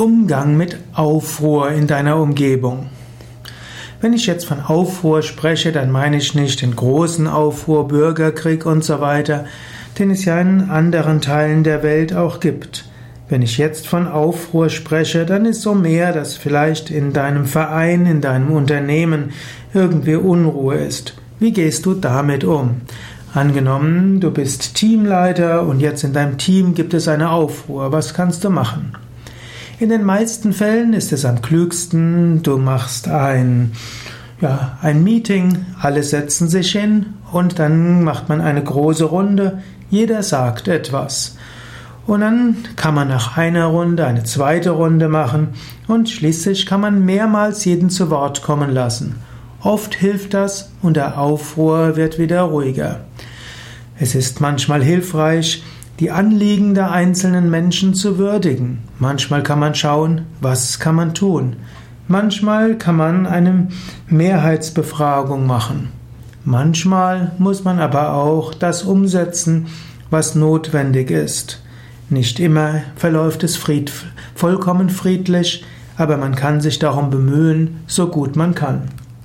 Umgang mit Aufruhr in deiner Umgebung. Wenn ich jetzt von Aufruhr spreche, dann meine ich nicht den großen Aufruhr, Bürgerkrieg und so weiter, den es ja in anderen Teilen der Welt auch gibt. Wenn ich jetzt von Aufruhr spreche, dann ist so mehr, dass vielleicht in deinem Verein, in deinem Unternehmen irgendwie Unruhe ist. Wie gehst du damit um? Angenommen, du bist Teamleiter und jetzt in deinem Team gibt es eine Aufruhr. Was kannst du machen? In den meisten Fällen ist es am klügsten, du machst ein, ja, ein Meeting, alle setzen sich hin und dann macht man eine große Runde, jeder sagt etwas. Und dann kann man nach einer Runde eine zweite Runde machen und schließlich kann man mehrmals jeden zu Wort kommen lassen. Oft hilft das und der Aufruhr wird wieder ruhiger. Es ist manchmal hilfreich, die Anliegen der einzelnen Menschen zu würdigen. Manchmal kann man schauen, was kann man tun. Manchmal kann man eine Mehrheitsbefragung machen. Manchmal muss man aber auch das umsetzen, was notwendig ist. Nicht immer verläuft es fried, vollkommen friedlich, aber man kann sich darum bemühen, so gut man kann.